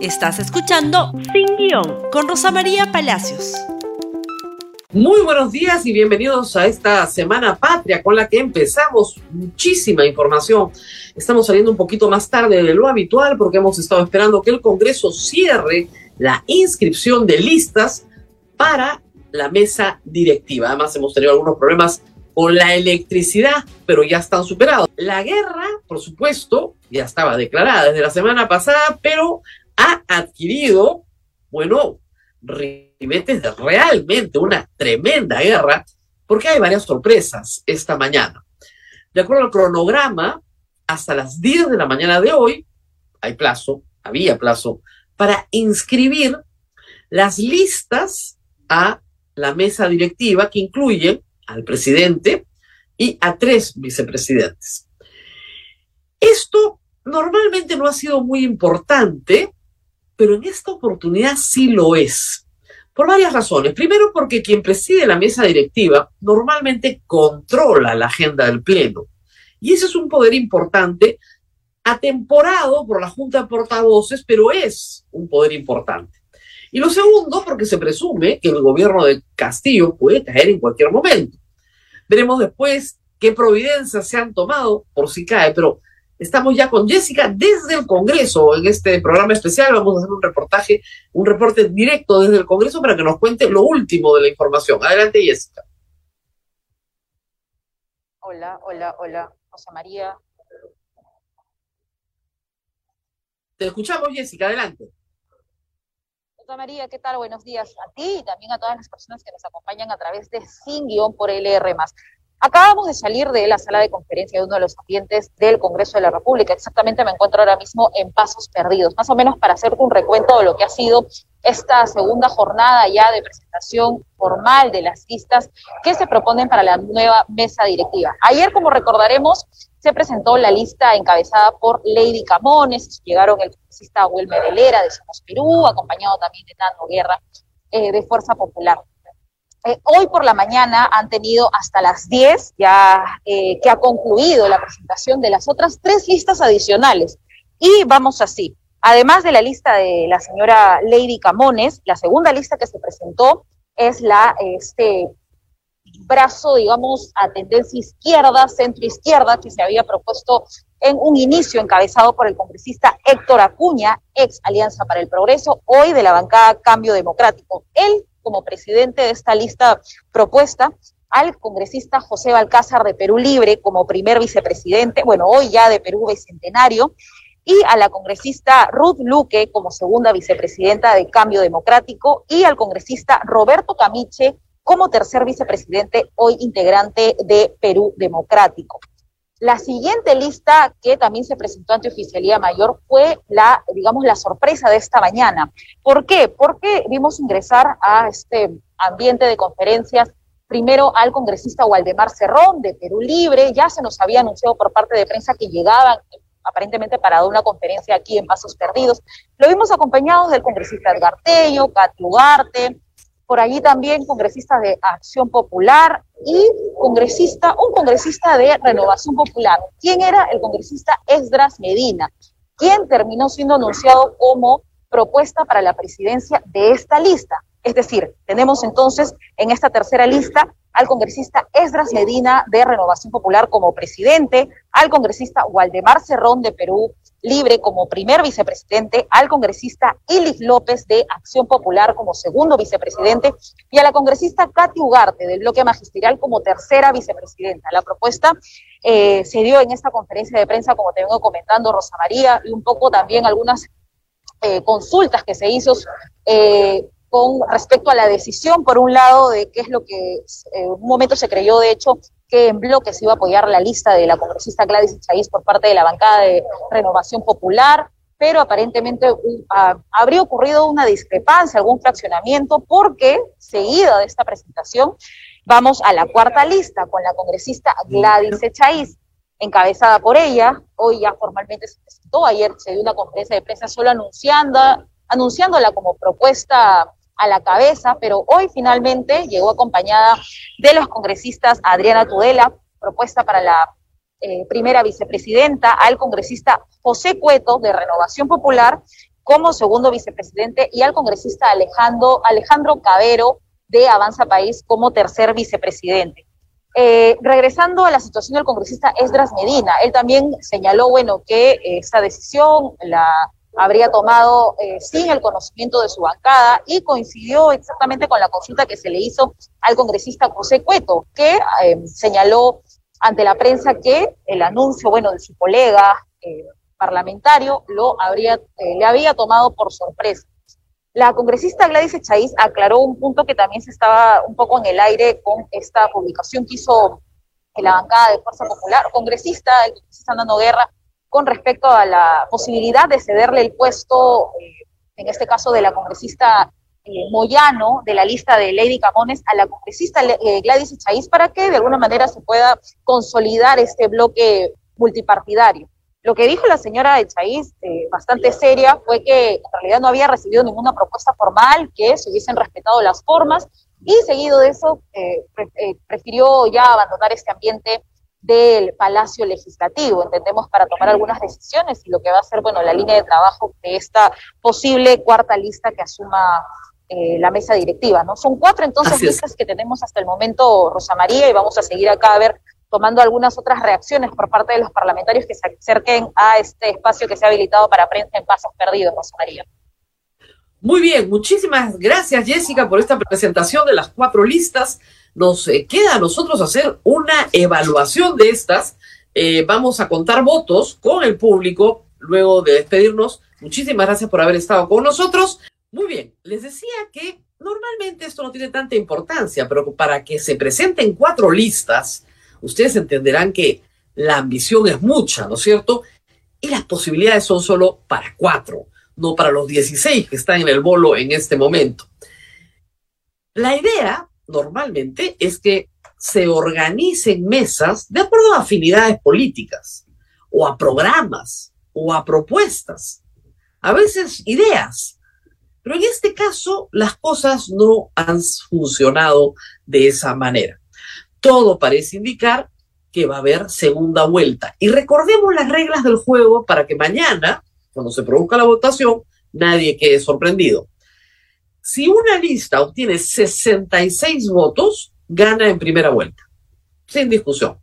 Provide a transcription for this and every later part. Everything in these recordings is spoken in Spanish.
Estás escuchando Sin Guión con Rosa María Palacios. Muy buenos días y bienvenidos a esta Semana Patria con la que empezamos muchísima información. Estamos saliendo un poquito más tarde de lo habitual porque hemos estado esperando que el Congreso cierre la inscripción de listas para la mesa directiva. Además hemos tenido algunos problemas con la electricidad, pero ya están superados. La guerra, por supuesto, ya estaba declarada desde la semana pasada, pero ha adquirido, bueno, ribetes de realmente una tremenda guerra, porque hay varias sorpresas esta mañana. De acuerdo al cronograma, hasta las 10 de la mañana de hoy, hay plazo, había plazo, para inscribir las listas a la mesa directiva que incluye al presidente y a tres vicepresidentes. Esto normalmente no ha sido muy importante pero en esta oportunidad sí lo es. Por varias razones. Primero, porque quien preside la mesa directiva normalmente controla la agenda del Pleno. Y ese es un poder importante, atemporado por la Junta de Portavoces, pero es un poder importante. Y lo segundo, porque se presume que el gobierno de Castillo puede caer en cualquier momento. Veremos después qué providencias se han tomado por si cae, pero Estamos ya con Jessica desde el Congreso. En este programa especial vamos a hacer un reportaje, un reporte directo desde el Congreso para que nos cuente lo último de la información. Adelante, Jessica. Hola, hola, hola, José María. Te escuchamos, Jessica, adelante. José María, ¿qué tal? Buenos días a ti y también a todas las personas que nos acompañan a través de Sin Guión por LR. Acabamos de salir de la sala de conferencia de uno de los ambientes del Congreso de la República. Exactamente me encuentro ahora mismo en Pasos Perdidos, más o menos para hacer un recuento de lo que ha sido esta segunda jornada ya de presentación formal de las listas que se proponen para la nueva mesa directiva. Ayer, como recordaremos, se presentó la lista encabezada por Lady Camones, llegaron el congresista Wilmer Helera de Somos Perú, acompañado también de Nando Guerra eh, de Fuerza Popular. Eh, hoy por la mañana han tenido hasta las 10 ya eh, que ha concluido la presentación de las otras tres listas adicionales. Y vamos así. Además de la lista de la señora Lady Camones, la segunda lista que se presentó es la este brazo, digamos, a tendencia izquierda, centro izquierda, que se había propuesto en un inicio encabezado por el congresista Héctor Acuña, ex Alianza para el Progreso, hoy de la bancada Cambio Democrático. Él como presidente de esta lista propuesta al congresista José Balcázar de Perú Libre como primer vicepresidente, bueno, hoy ya de Perú Bicentenario, y a la congresista Ruth Luque como segunda vicepresidenta de Cambio Democrático, y al congresista Roberto Camiche como tercer vicepresidente, hoy integrante de Perú Democrático. La siguiente lista que también se presentó ante Oficialía Mayor fue la, digamos, la sorpresa de esta mañana. ¿Por qué? Porque vimos ingresar a este ambiente de conferencias primero al congresista Waldemar Cerrón de Perú Libre, ya se nos había anunciado por parte de prensa que llegaban aparentemente para dar una conferencia aquí en Pasos Perdidos. Lo vimos acompañados del congresista Edgar Tello, Lugarte, por allí también congresistas de Acción Popular y congresista, un congresista de Renovación Popular. ¿Quién era el congresista Esdras Medina? quien terminó siendo anunciado como propuesta para la presidencia de esta lista. Es decir, tenemos entonces en esta tercera lista al congresista Esdras Medina de Renovación Popular como presidente, al congresista Waldemar Cerrón de Perú Libre como primer vicepresidente, al congresista Ilis López de Acción Popular como segundo vicepresidente y a la congresista Katy Ugarte del bloque magisterial como tercera vicepresidenta. La propuesta eh, se dio en esta conferencia de prensa, como te vengo comentando, Rosa María, y un poco también algunas eh, consultas que se hizo eh, con respecto a la decisión, por un lado, de qué es lo que en un momento se creyó, de hecho, que en bloque se iba a apoyar la lista de la congresista Gladys Chávez por parte de la bancada de Renovación Popular, pero aparentemente habría ocurrido una discrepancia, algún fraccionamiento, porque seguida de esta presentación vamos a la cuarta lista con la congresista Gladys Echaíz, encabezada por ella. Hoy ya formalmente se presentó, ayer se dio una conferencia de prensa solo anunciando, anunciándola como propuesta a la cabeza, pero hoy finalmente llegó acompañada de los congresistas Adriana Tudela, propuesta para la eh, primera vicepresidenta, al congresista José Cueto de Renovación Popular como segundo vicepresidente y al congresista Alejandro, Alejandro Cabero de Avanza País como tercer vicepresidente. Eh, regresando a la situación del congresista Esdras Medina, él también señaló, bueno, que eh, esta decisión la habría tomado eh, sin el conocimiento de su bancada y coincidió exactamente con la consulta que se le hizo al congresista José Cueto, que señaló ante la prensa que el anuncio, bueno, de su colega parlamentario lo habría, le había tomado por sorpresa. La congresista Gladys Echaíz aclaró un punto que también se estaba un poco en el aire con esta publicación que hizo la bancada de Fuerza Popular, congresista, el congresista Nando Guerra, con respecto a la posibilidad de cederle el puesto, eh, en este caso de la congresista eh, Moyano, de la lista de Lady Camones, a la congresista eh, Gladys Echaíz, para que de alguna manera se pueda consolidar este bloque multipartidario. Lo que dijo la señora Echaíz, bastante seria, fue que en realidad no había recibido ninguna propuesta formal, que se hubiesen respetado las formas, y seguido de eso eh, prefirió ya abandonar este ambiente del Palacio Legislativo, entendemos, para tomar algunas decisiones y lo que va a ser, bueno, la línea de trabajo de esta posible cuarta lista que asuma la mesa directiva, ¿no? Son cuatro entonces listas que tenemos hasta el momento, Rosa María, y vamos a seguir acá a ver tomando algunas otras reacciones por parte de los parlamentarios que se acerquen a este espacio que se ha habilitado para prensa en pasos perdidos, Rosa María. Muy bien, muchísimas gracias Jessica por esta presentación de las cuatro listas. Nos eh, queda a nosotros hacer una evaluación de estas. Eh, vamos a contar votos con el público luego de despedirnos. Muchísimas gracias por haber estado con nosotros. Muy bien, les decía que normalmente esto no tiene tanta importancia, pero para que se presenten cuatro listas, ustedes entenderán que la ambición es mucha, ¿no es cierto? Y las posibilidades son solo para cuatro, no para los 16 que están en el bolo en este momento. La idea normalmente es que se organicen mesas de acuerdo a afinidades políticas, o a programas, o a propuestas, a veces ideas. Pero en este caso las cosas no han funcionado de esa manera todo parece indicar que va a haber segunda vuelta. Y recordemos las reglas del juego para que mañana, cuando se produzca la votación, nadie quede sorprendido. Si una lista obtiene 66 votos, gana en primera vuelta, sin discusión.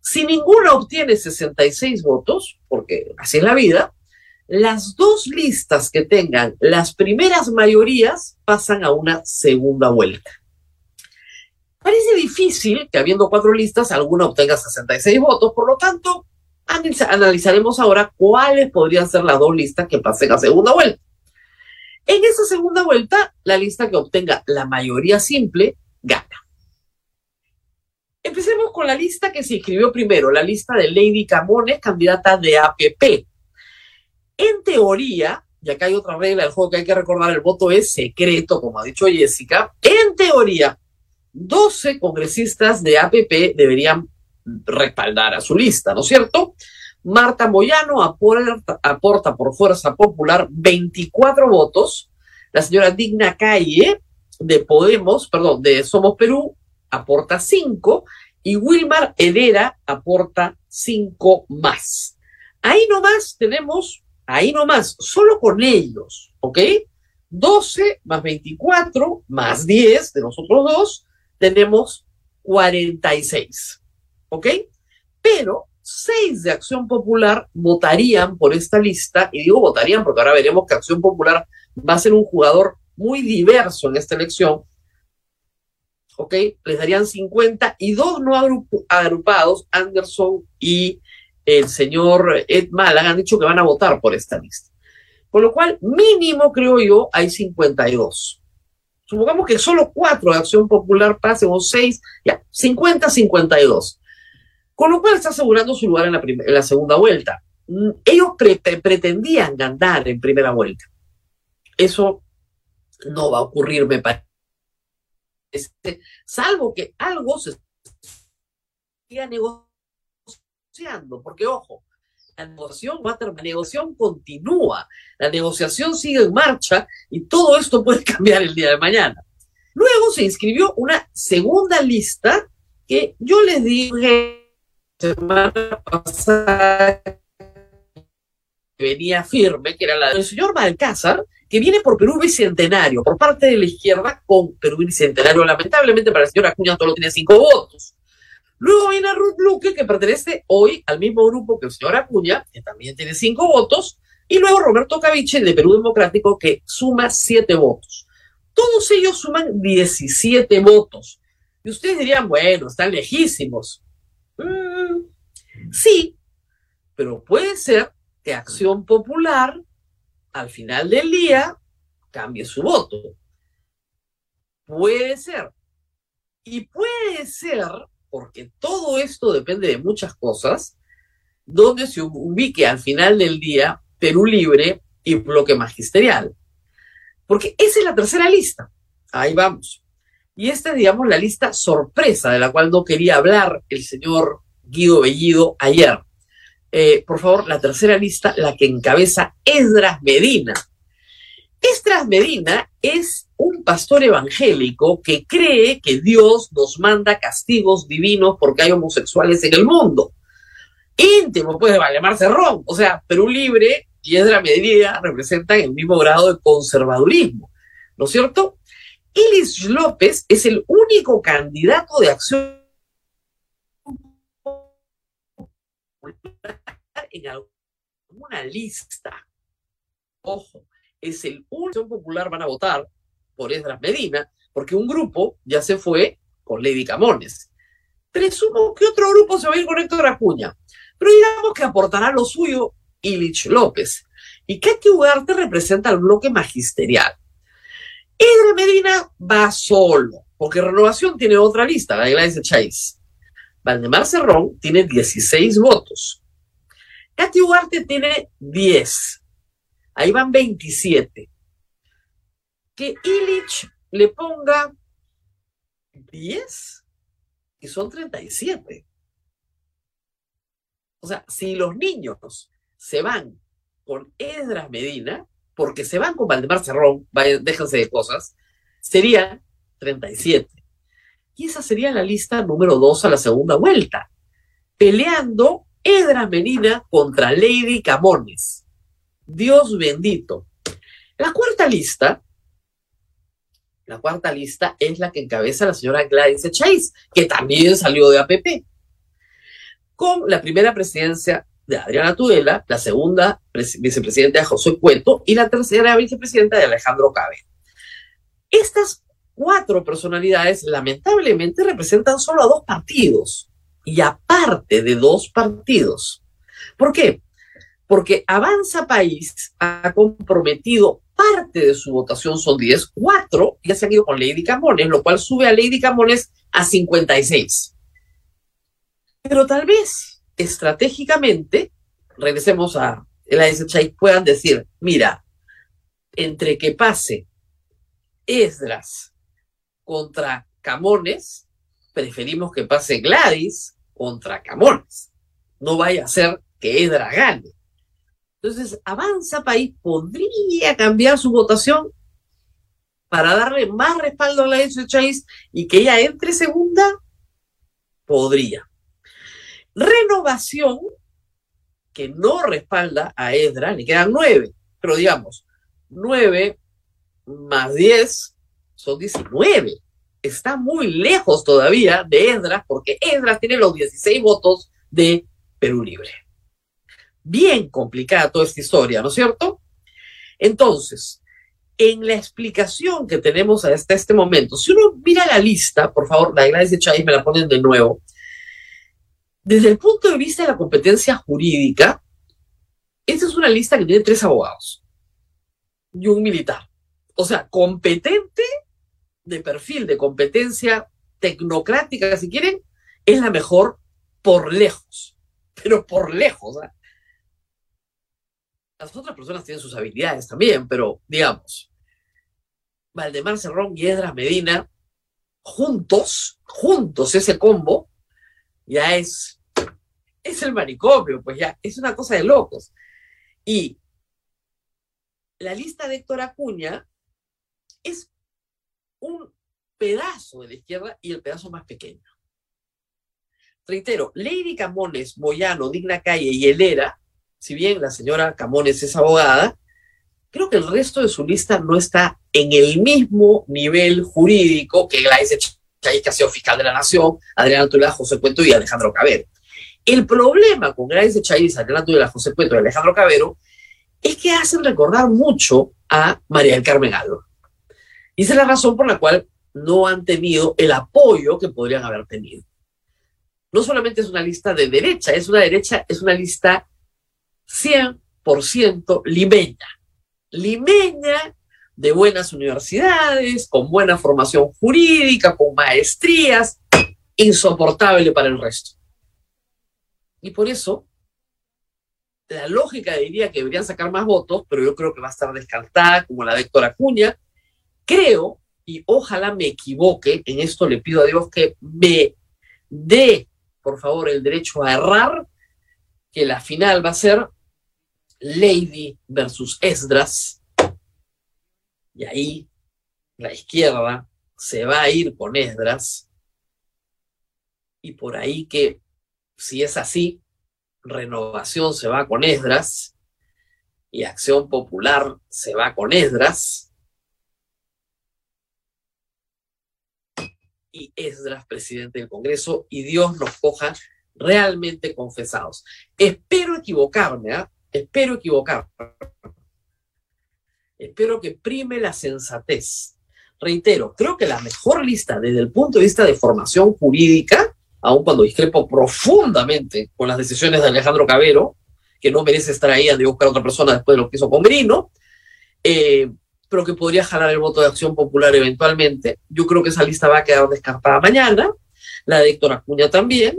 Si ninguna obtiene 66 votos, porque así es la vida, las dos listas que tengan las primeras mayorías pasan a una segunda vuelta. Parece difícil que habiendo cuatro listas, alguna obtenga 66 votos, por lo tanto, analizaremos ahora cuáles podrían ser las dos listas que pasen a segunda vuelta. En esa segunda vuelta, la lista que obtenga la mayoría simple gana. Empecemos con la lista que se inscribió primero, la lista de Lady Camones, candidata de APP. En teoría, y acá hay otra regla del juego que hay que recordar, el voto es secreto, como ha dicho Jessica. En teoría, 12 congresistas de APP deberían respaldar a su lista, ¿no es cierto? Marta Moyano aporta, por Fuerza Popular 24 votos. La señora Digna Calle de Podemos, perdón, de Somos Perú, aporta 5. Y Wilmar Herrera aporta 5 más. Ahí nomás tenemos, ahí nomás, solo con ellos, ¿ok? 12 más 24 más 10 de nosotros dos, tenemos 46. ¿Ok? Pero seis de Acción Popular votarían por esta lista, y digo votarían porque ahora veremos que Acción Popular va a ser un jugador muy diverso en esta elección. ¿Ok? Les darían 50 y dos no agrupados, Anderson y el señor Ed Malaga, han dicho que van a votar por esta lista. Con lo cual, mínimo, creo yo, hay 52. Supongamos que solo cuatro de Acción Popular pasen o seis, ya, 50-52. Con lo cual está asegurando su lugar en la, en la segunda vuelta. Mm, ellos pretendían ganar en primera vuelta. Eso no va a ocurrir, me parece. Salvo que algo se siga negociando, porque ojo, la negociación va a la negociación continúa, la negociación sigue en marcha y todo esto puede cambiar el día de mañana. Luego se inscribió una segunda lista que yo les dije semana pasada venía firme, que era la del señor Balcázar, que viene por Perú Bicentenario, por parte de la izquierda con Perú Bicentenario. Lamentablemente para el señor Acuña solo tiene cinco votos. Luego viene Ruth Luque, que pertenece hoy al mismo grupo que el señor Acuña, que también tiene cinco votos, y luego Roberto Caviche, de Perú Democrático, que suma siete votos. Todos ellos suman 17 votos. Y ustedes dirían, bueno, están lejísimos. Mm, sí, pero puede ser que Acción Popular al final del día cambie su voto. Puede ser. Y puede ser, porque todo esto depende de muchas cosas, donde se ubique al final del día Perú Libre y Bloque Magisterial. Porque esa es la tercera lista. Ahí vamos. Y esta es, digamos, la lista sorpresa de la cual no quería hablar el señor Guido Bellido ayer. Eh, por favor, la tercera lista, la que encabeza Esdras Medina. Esdras Medina es un pastor evangélico que cree que Dios nos manda castigos divinos porque hay homosexuales en el mundo. Íntimo, pues, de Valdemar Cerrón. O sea, Perú Libre y Esdras Medina representan el mismo grado de conservadurismo. ¿No es cierto? Ilis López es el único candidato de acción en alguna lista. Ojo, es el único popular van a votar por Esdras Medina, porque un grupo ya se fue con Lady Camones. Presumo que otro grupo se va a ir con Héctor Acuña, pero digamos que aportará lo suyo Ilich López. Y Katy Ugarte representa al bloque magisterial. Edra Medina va solo, porque Renovación tiene otra lista, la de Chase. Valdemar Cerrón tiene 16 votos. Katy Ugarte tiene 10. Ahí van 27. Que Illich le ponga 10 y son 37. O sea, si los niños se van con Edras Medina, porque se van con Valdemar Cerrón, déjense de cosas, serían 37. Y esa sería la lista número 2 a la segunda vuelta, peleando Edra Medina contra Lady Camones. Dios bendito. La cuarta lista, la cuarta lista es la que encabeza la señora Gladys Chase, que también salió de APP. Con la primera presidencia de Adriana Tudela, la segunda vicepresidenta de José Cueto y la tercera vicepresidenta de Alejandro Cabe. Estas cuatro personalidades lamentablemente representan solo a dos partidos y aparte de dos partidos. ¿Por qué? Porque Avanza País ha comprometido parte de su votación, son 10, cuatro ya se han ido con Lady Camones, lo cual sube a Lady Camones a 56. Pero tal vez estratégicamente, regresemos a el ASHI, puedan decir, mira, entre que pase Esdras contra Camones, preferimos que pase Gladys contra Camones. No vaya a ser que Esdras gane. Entonces, Avanza País podría cambiar su votación para darle más respaldo a la SHI y que ella entre segunda, podría. Renovación, que no respalda a Edra, le quedan nueve, pero digamos, nueve más diez son diecinueve. Está muy lejos todavía de Edra, porque Edra tiene los 16 votos de Perú Libre. Bien complicada toda esta historia, ¿no es cierto? Entonces, en la explicación que tenemos hasta este momento, si uno mira la lista, por favor, la de Chávez me la ponen de nuevo, desde el punto de vista de la competencia jurídica, esta es una lista que tiene tres abogados y un militar. O sea, competente de perfil, de competencia tecnocrática, si quieren, es la mejor por lejos, pero por lejos. ¿eh? Las otras personas tienen sus habilidades también, pero digamos, Valdemar Cerrón y Medina, juntos, juntos ese combo, ya es es el manicomio, pues ya, es una cosa de locos. Y la lista de Héctor Acuña es un pedazo de la izquierda y el pedazo más pequeño. Reitero, Lady Camones, Moyano, Digna Calle y Helera si bien la señora Camones es abogada, creo que el resto de su lista no está en el mismo nivel jurídico que Gladys Chay, que ha sido fiscal de la Nación, Adriana Tula, José Cuento y Alejandro Cabero. El problema con Gladys Chávez, Adriana Tula, José Cuento y Alejandro Cabero es que hacen recordar mucho a María del Carmen Alba. Y esa es la razón por la cual no han tenido el apoyo que podrían haber tenido. No solamente es una lista de derecha, es una derecha, es una lista 100% limeña. Limeña de buenas universidades, con buena formación jurídica, con maestrías, insoportable para el resto. Y por eso, la lógica diría que deberían sacar más votos, pero yo creo que va a estar descartada, como la de Héctor Acuña. Creo, y ojalá me equivoque, en esto le pido a Dios que me dé, por favor, el derecho a errar, que la final va a ser Lady versus Esdras. Y ahí la izquierda se va a ir con Esdras. Y por ahí que, si es así, Renovación se va con Esdras y Acción Popular se va con Esdras. Y Esdras, presidente del Congreso, y Dios nos coja realmente confesados. Espero equivocarme, ¿ah? Espero equivocarme. Espero que prime la sensatez. Reitero, creo que la mejor lista desde el punto de vista de formación jurídica, aun cuando discrepo profundamente con las decisiones de Alejandro Cabero, que no merece estar ahí de buscar a otra persona después de lo que hizo con Merino, eh, pero que podría jalar el voto de Acción Popular eventualmente. Yo creo que esa lista va a quedar descartada mañana, la de Héctor Acuña también,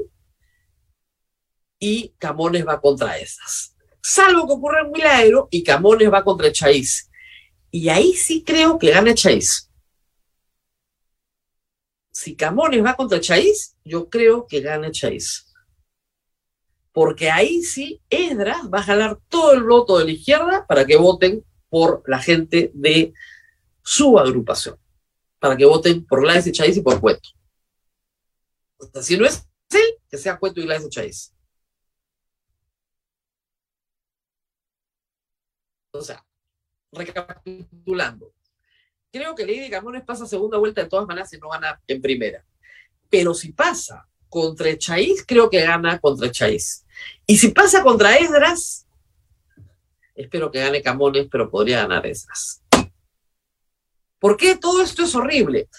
y Camones va contra esas. Salvo que ocurra un milagro y Camones va contra Chais. Y ahí sí creo que gana Chais. Si Camones va contra Chais, yo creo que gana Chais. Porque ahí sí Edra va a jalar todo el voto de la izquierda para que voten por la gente de su agrupación. Para que voten por Gladys y Chais y por Cueto. O sea, si no es él, que sea Cueto y Gladys y Chais. O sea, recapitulando. Creo que Lady Camones pasa segunda vuelta de todas maneras y no gana en primera. Pero si pasa contra Echaíz, creo que gana contra Echaíz. Y si pasa contra Esdras, espero que gane Camones, pero podría ganar Esdras. ¿Por qué todo esto es horrible?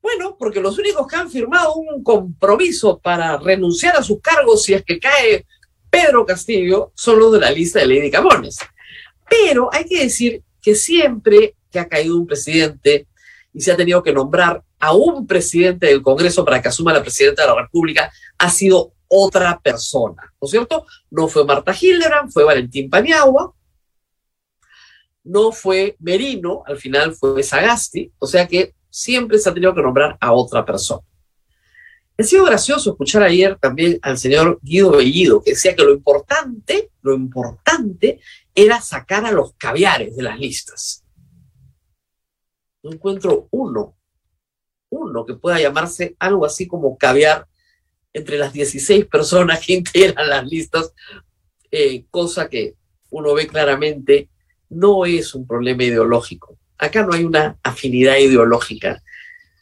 Bueno, porque los únicos que han firmado un compromiso para renunciar a sus cargos si es que cae Pedro Castillo son los de la lista de Lady Camones. Pero hay que decir que siempre que ha caído un presidente y se ha tenido que nombrar a un presidente del Congreso para que asuma la presidenta de la República, ha sido otra persona, ¿no es cierto? No fue Marta Hildebrand, fue Valentín Paniagua, no fue Merino, al final fue Sagasti, o sea que siempre se ha tenido que nombrar a otra persona. Ha sido gracioso escuchar ayer también al señor Guido Bellido, que decía que lo importante, lo importante era sacar a los caviares de las listas. No encuentro uno, uno que pueda llamarse algo así como caviar entre las 16 personas que integran las listas, eh, cosa que uno ve claramente no es un problema ideológico. Acá no hay una afinidad ideológica,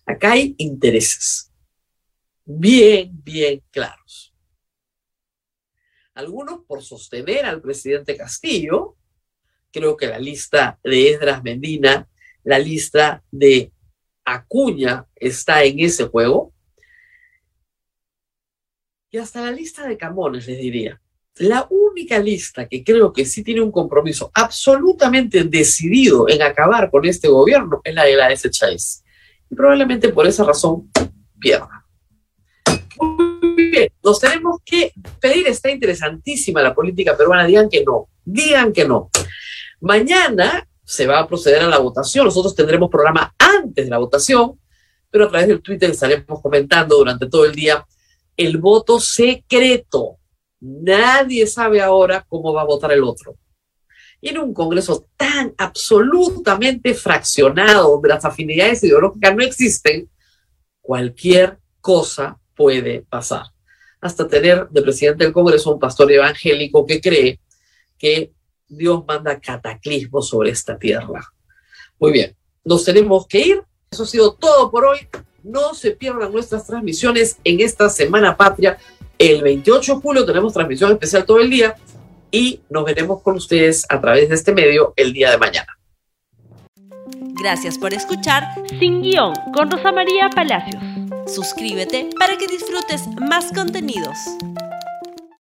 acá hay intereses bien, bien claros. Algunos por sostener al presidente Castillo, creo que la lista de Esdras Mendina, la lista de Acuña está en ese juego. Y hasta la lista de Camones, les diría. La única lista que creo que sí tiene un compromiso absolutamente decidido en acabar con este gobierno es la de la S. Chávez. Y probablemente por esa razón pierda. Muy bien, nos tenemos que pedir, está interesantísima la política peruana, digan que no, digan que no. Mañana se va a proceder a la votación, nosotros tendremos programa antes de la votación, pero a través del Twitter estaremos comentando durante todo el día el voto secreto. Nadie sabe ahora cómo va a votar el otro. Y en un Congreso tan absolutamente fraccionado, donde las afinidades ideológicas no existen, cualquier cosa puede pasar. hasta tener de presidente del Congreso un pastor evangélico que cree que Dios manda cataclismo sobre esta tierra. Muy bien, nos tenemos que ir. Eso ha sido todo por hoy. No se pierdan nuestras transmisiones en esta Semana Patria. El 28 de julio tenemos transmisión especial todo el día y nos veremos con ustedes a través de este medio el día de mañana. Gracias por escuchar Sin Guión con Rosa María Palacios. Suscríbete para que disfrutes más contenidos.